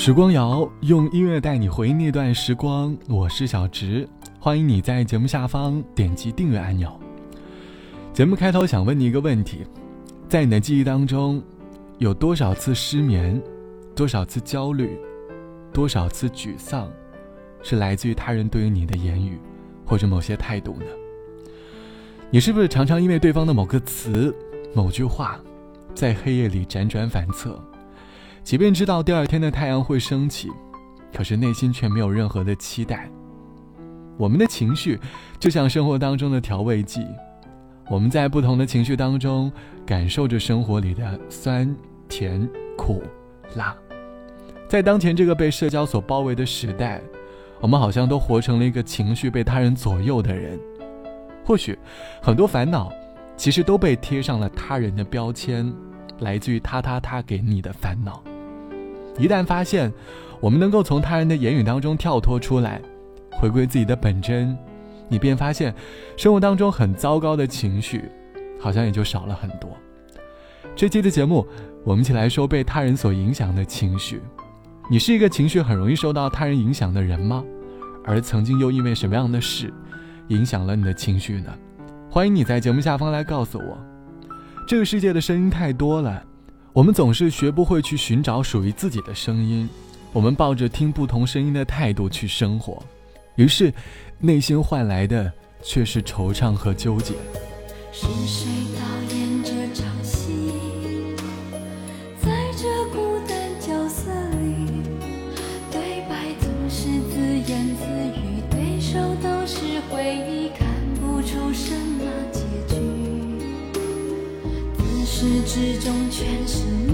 时光谣用音乐带你回忆那段时光，我是小直，欢迎你在节目下方点击订阅按钮。节目开头想问你一个问题：在你的记忆当中，有多少次失眠，多少次焦虑，多少次沮丧，是来自于他人对于你的言语或者某些态度呢？你是不是常常因为对方的某个词、某句话，在黑夜里辗转反侧？即便知道第二天的太阳会升起，可是内心却没有任何的期待。我们的情绪就像生活当中的调味剂，我们在不同的情绪当中感受着生活里的酸、甜、苦、辣。在当前这个被社交所包围的时代，我们好像都活成了一个情绪被他人左右的人。或许很多烦恼，其实都被贴上了他人的标签，来自于他他他给你的烦恼。一旦发现，我们能够从他人的言语当中跳脱出来，回归自己的本真，你便发现，生活当中很糟糕的情绪，好像也就少了很多。这期的节目，我们一起来说被他人所影响的情绪。你是一个情绪很容易受到他人影响的人吗？而曾经又因为什么样的事，影响了你的情绪呢？欢迎你在节目下方来告诉我。这个世界的声音太多了。我们总是学不会去寻找属于自己的声音，我们抱着听不同声音的态度去生活，于是，内心换来的却是惆怅和纠结。是谁导演这场始至终全是。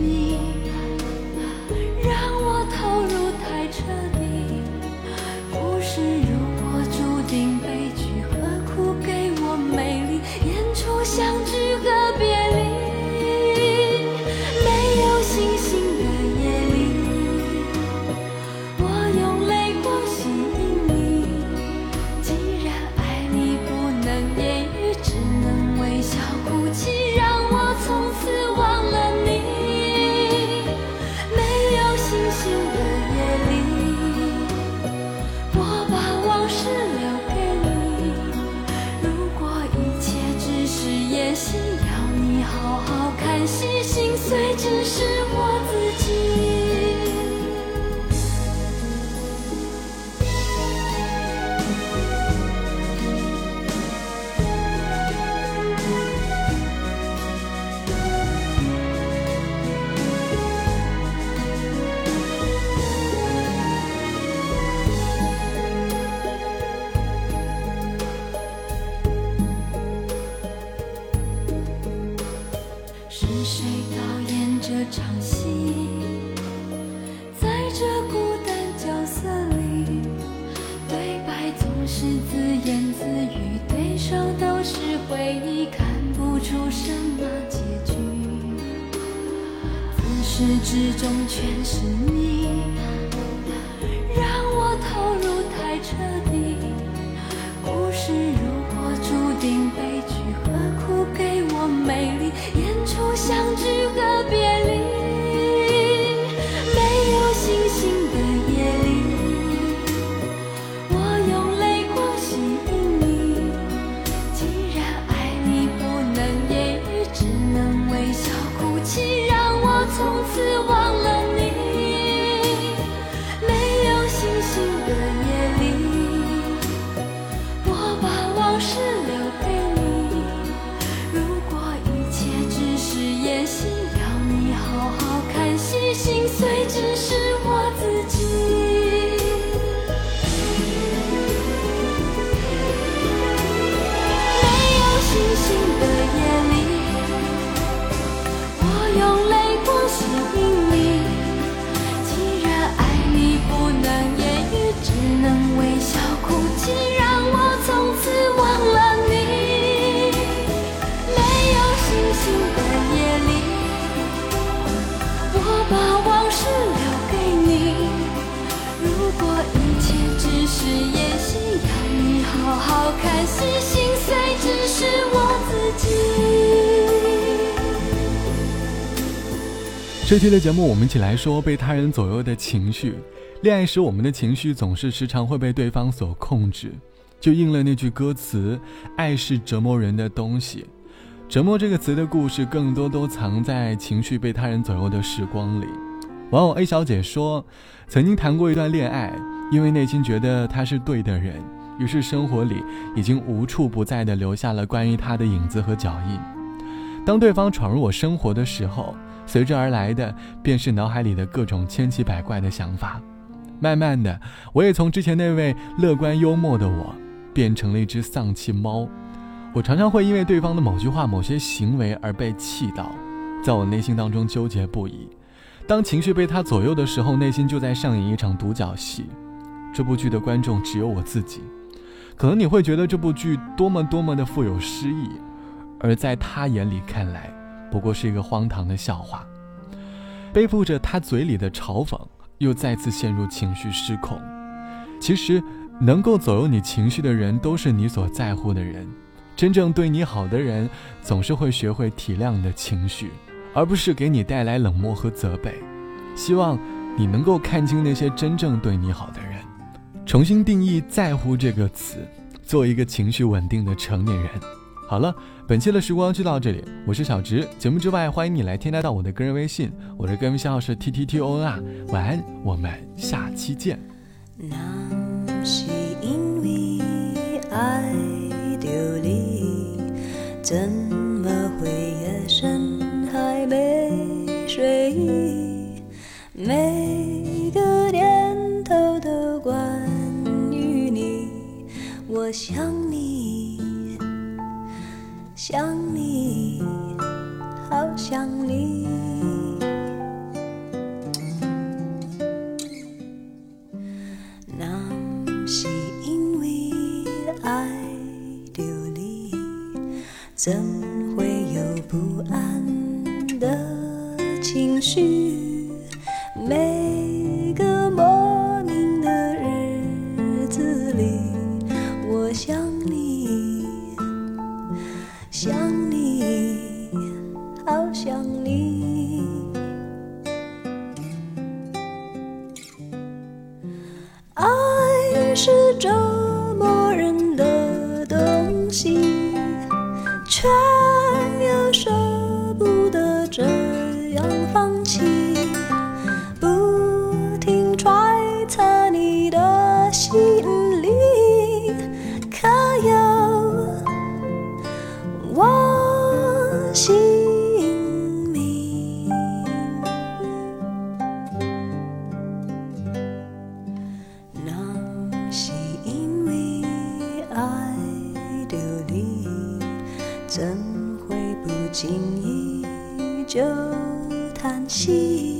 叹息心碎，只是我自己。白总是自言自语，对手都是回忆，看不出什么结局。自始至终全是你，让我投入太彻底。故事如果注定悲剧，何苦给我美丽？新的夜里我把往事留给你如果一切只是演戏要你好好看戏心碎只是我自己这期的节目我们一起来说被他人左右的情绪。恋爱时我们的情绪总是时常会被对方所控制。就应了那句歌词爱是折磨人的东西。折磨这个词的故事，更多都藏在情绪被他人左右的时光里。网友 A 小姐说，曾经谈过一段恋爱，因为内心觉得他是对的人，于是生活里已经无处不在的留下了关于他的影子和脚印。当对方闯入我生活的时候，随之而来的便是脑海里的各种千奇百怪的想法。慢慢的，我也从之前那位乐观幽默的我，变成了一只丧气猫。我常常会因为对方的某句话、某些行为而被气到，在我内心当中纠结不已。当情绪被他左右的时候，内心就在上演一场独角戏。这部剧的观众只有我自己。可能你会觉得这部剧多么多么的富有诗意，而在他眼里看来，不过是一个荒唐的笑话。背负着他嘴里的嘲讽。又再次陷入情绪失控。其实，能够左右你情绪的人，都是你所在乎的人。真正对你好的人，总是会学会体谅你的情绪，而不是给你带来冷漠和责备。希望你能够看清那些真正对你好的人，重新定义“在乎”这个词，做一个情绪稳定的成年人。好了，本期的时光就到这里。我是小直，节目之外欢迎你来添加到我的个人微信，我的个人微信号是 t t t o n 啊。晚安，我们下期见。那是因为爱，怎么会夜深还没睡意？每个念头都关于你，我想怎会有不安的情绪？这样放弃。记忆？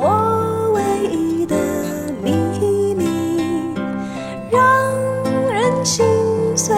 我唯一的秘密，让人。心碎